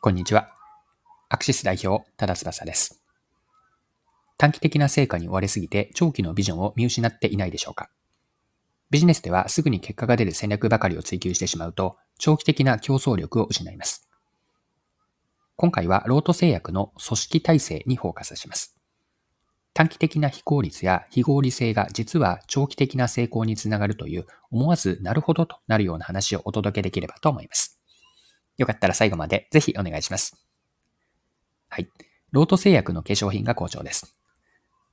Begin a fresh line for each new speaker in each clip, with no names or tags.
こんにちは。アクシス代表、多田翼です。短期的な成果に追われすぎて長期のビジョンを見失っていないでしょうかビジネスではすぐに結果が出る戦略ばかりを追求してしまうと、長期的な競争力を失います。今回はロート製薬の組織体制にフォーカスします。短期的な非効率や非合理性が実は長期的な成功につながるという思わずなるほどとなるような話をお届けできればと思います。よかったら最後までぜひお願いします。はい。ロート製薬の化粧品が好調です。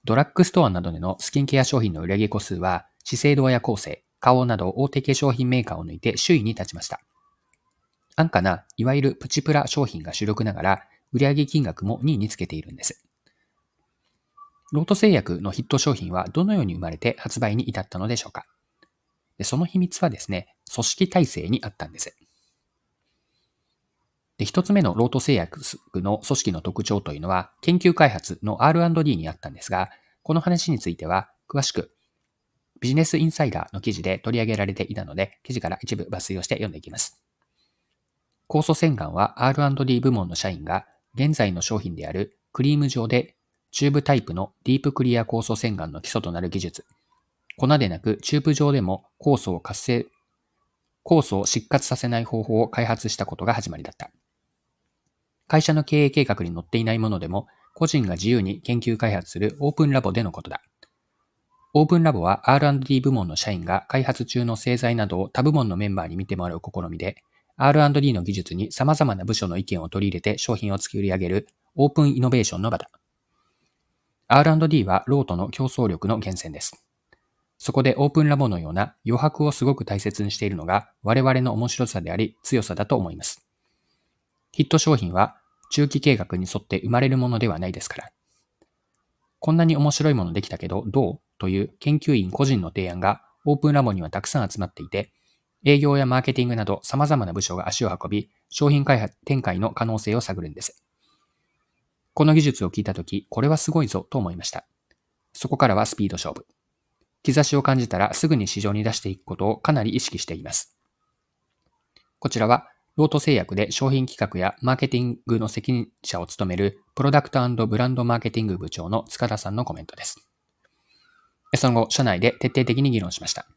ドラッグストアなどでのスキンケア商品の売上個数は資生堂や構成、花王など大手化粧品メーカーを抜いて首位に立ちました。安価な、いわゆるプチプラ商品が主力ながら、売上金額も2位につけているんです。ロート製薬のヒット商品はどのように生まれて発売に至ったのでしょうかその秘密はですね、組織体制にあったんです。で、一つ目のロート製薬の組織の特徴というのは、研究開発の R&D にあったんですが、この話については、詳しく、ビジネスインサイダーの記事で取り上げられていたので、記事から一部抜粋をして読んでいきます。酵素洗顔は R&D 部門の社員が、現在の商品であるクリーム状でチューブタイプのディープクリア酵素洗顔の基礎となる技術。粉でなくチューブ状でも酵素を活性、酵素を失活させない方法を開発したことが始まりだった。会社の経営計画に載っていないものでも、個人が自由に研究開発するオープンラボでのことだ。オープンラボは R&D 部門の社員が開発中の製剤などを他部門のメンバーに見てもらう試みで、R&D の技術に様々な部署の意見を取り入れて商品を作り上げるオープンイノベーションの場だ。R&D はロートの競争力の源泉です。そこでオープンラボのような余白をすごく大切にしているのが我々の面白さであり強さだと思います。ヒット商品は中期計画に沿って生まれるものではないですから。こんなに面白いものできたけどどうという研究員個人の提案がオープンラボにはたくさん集まっていて、営業やマーケティングなど様々な部署が足を運び、商品開発展開の可能性を探るんです。この技術を聞いたとき、これはすごいぞと思いました。そこからはスピード勝負。兆しを感じたらすぐに市場に出していくことをかなり意識しています。こちらは、ロート製薬で商品企画やマーケティングの責任者を務めるプロダクトブランドマーケティング部長の塚田さんのコメントです。その後、社内で徹底的に議論しました。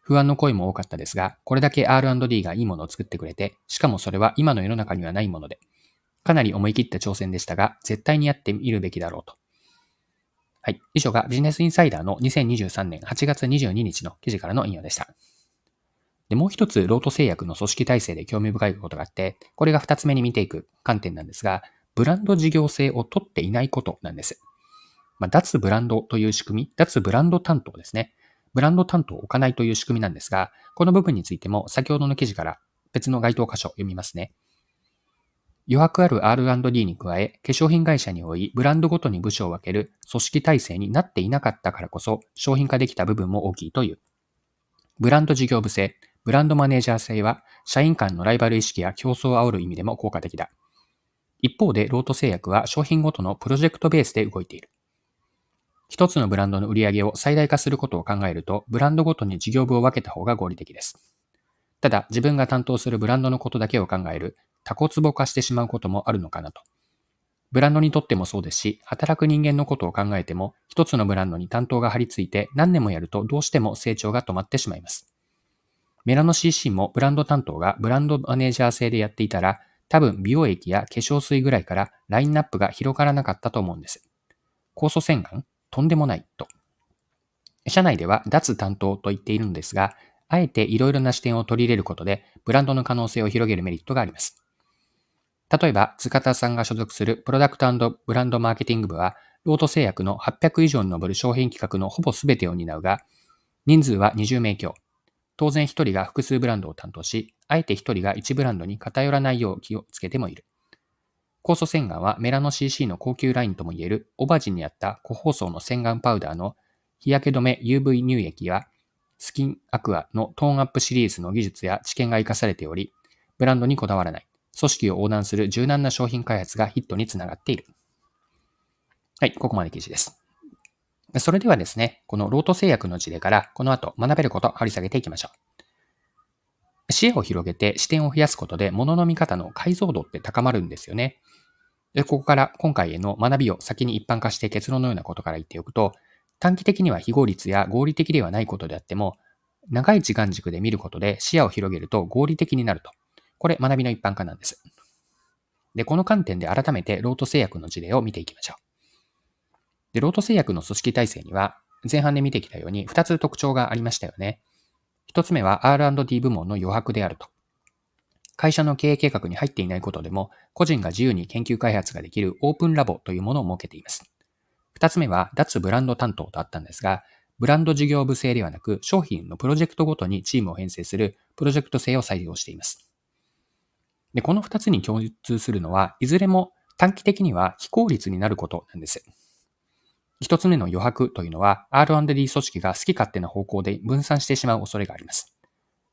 不安の声も多かったですが、これだけ R&D がいいものを作ってくれて、しかもそれは今の世の中にはないもので、かなり思い切った挑戦でしたが、絶対にやってみるべきだろうと。はい。以上がビジネスインサイダーの2023年8月22日の記事からの引用でした。で、もう一つ、ロート製薬の組織体制で興味深いことがあって、これが二つ目に見ていく観点なんですが、ブランド事業性を取っていないことなんです。まあ、脱ブランドという仕組み、脱ブランド担当ですね。ブランド担当を置かないという仕組みなんですが、この部分についても先ほどの記事から別の該当箇所を読みますね。余白ある R&D に加え、化粧品会社におい、ブランドごとに部署を分ける組織体制になっていなかったからこそ、商品化できた部分も大きいという。ブランド事業部制、ブランドマネージャー制は、社員間のライバル意識や競争を煽る意味でも効果的だ。一方で、ロート製薬は商品ごとのプロジェクトベースで動いている。一つのブランドの売り上げを最大化することを考えると、ブランドごとに事業部を分けた方が合理的です。ただ、自分が担当するブランドのことだけを考えるタコツボ化してしまうこともあるのかなと。ブランドにとってもそうですし、働く人間のことを考えても、一つのブランドに担当が張り付いて何年もやるとどうしても成長が止まってしまいます。メラノ CC もブランド担当がブランドマネージャー制でやっていたら、多分美容液や化粧水ぐらいからラインナップが広がらなかったと思うんです。酵素洗顔？とんでもないと。社内では脱担当と言っているのですが、あえていろいろな視点を取り入れることで、ブランドの可能性を広げるメリットがあります。例えば、塚田さんが所属するプロダクトブランドマーケティング部は、ロート製薬の800以上に上る商品企画のほぼ全てを担うが、人数は20名強。当然1人が複数ブランドを担当し、あえて1人が1ブランドに偏らないよう気をつけてもいる。酵素洗顔はメラノ CC の高級ラインともいえるオバジンにあった個包装の洗顔パウダーの日焼け止め UV 乳液やスキンアクアのトーンアップシリーズの技術や知見が活かされており、ブランドにこだわらない。組織を横断する柔軟な商品開発がヒットにつながっている。はい、ここまで記事です。それではですね、このロート製薬の事例からこの後学べることを掘り下げていきましょう。視野を広げて視点を増やすことで物の見方の解像度って高まるんですよね。で、ここから今回への学びを先に一般化して結論のようなことから言っておくと、短期的には非合理や合理的ではないことであっても、長い時間軸で見ることで視野を広げると合理的になると。これ学びの一般化なんです。で、この観点で改めてロート製薬の事例を見ていきましょう。で、ロート製薬の組織体制には前半で見てきたように2つ特徴がありましたよね。1つ目は R&D 部門の余白であると。会社の経営計画に入っていないことでも、個人が自由に研究開発ができるオープンラボというものを設けています。2つ目は脱ブランド担当とあったんですが、ブランド事業部制ではなく、商品のプロジェクトごとにチームを編成するプロジェクト制を採用しています。で、この2つに共通するのは、いずれも短期的には非効率になることなんです。一つ目の余白というのは R&D 組織が好き勝手な方向で分散してしまう恐れがあります。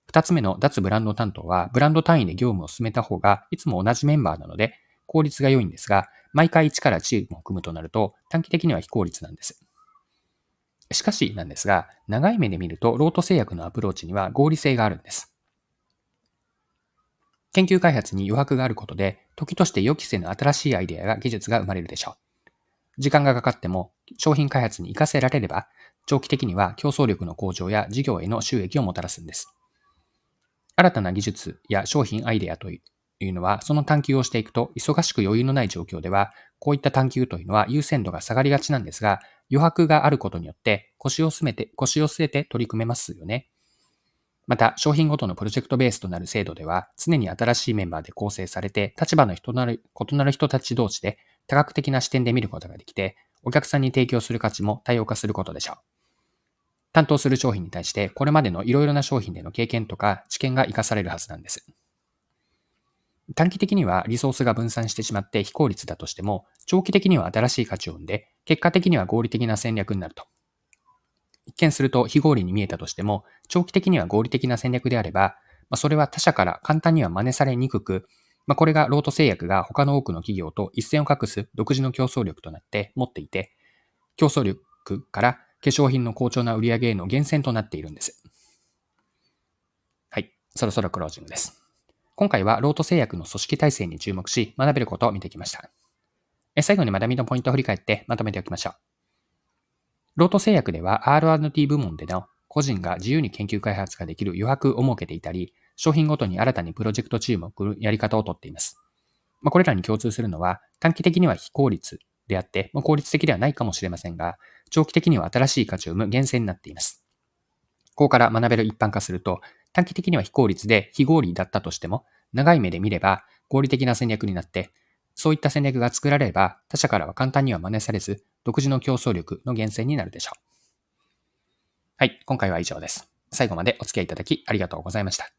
二つ目の脱ブランド担当はブランド単位で業務を進めた方がいつも同じメンバーなので効率が良いんですが、毎回一からチームを組むとなると短期的には非効率なんです。しかしなんですが、長い目で見るとロート製薬のアプローチには合理性があるんです。研究開発に余白があることで、時として予期せぬ新しいアイデアや技術が生まれるでしょう。時間がかかっても商品開発に活かせられれば、長期的には競争力の向上や事業への収益をもたらすんです。新たな技術や商品アイデアというのは、その探求をしていくと、忙しく余裕のない状況では、こういった探求というのは優先度が下がりがちなんですが、余白があることによって腰を据めて、腰を据えて取り組めますよね。また、商品ごとのプロジェクトベースとなる制度では、常に新しいメンバーで構成されて、立場の異なる異なる人たち同士で多角的な視点で見ることができて、お客さんに提供する価値も多様化することでしょう。担当する商品に対して、これまでのいろいろな商品での経験とか知見が活かされるはずなんです。短期的にはリソースが分散してしまって非効率だとしても、長期的には新しい価値を生んで、結果的には合理的な戦略になると。一見すると非合理に見えたとしても、長期的には合理的な戦略であれば、ま、それは他社から簡単には真似されにくく、まあ、これがロート製薬が他の多くの企業と一線を画す独自の競争力となって持っていて、競争力から化粧品の好調な売り上げへの源泉となっているんです。はい。そろそろクロージングです。今回はロート製薬の組織体制に注目し学べることを見てきました。最後に学びのポイントを振り返ってまとめておきましょう。ロート製薬では R&D 部門での個人が自由に研究開発ができる余白を設けていたり、商品ごとに新たにプロジェクトチームを送るやり方をとっています。まあ、これらに共通するのは、短期的には非効率であって、まあ、効率的ではないかもしれませんが、長期的には新しい価値を生む源泉になっています。ここから学べる一般化すると、短期的には非効率で非合理だったとしても、長い目で見れば合理的な戦略になって、そういった戦略が作られれば、他社からは簡単には真似されず、独自の競争力の源泉になるでしょう。はい、今回は以上です。最後までお付き合いいただきありがとうございました。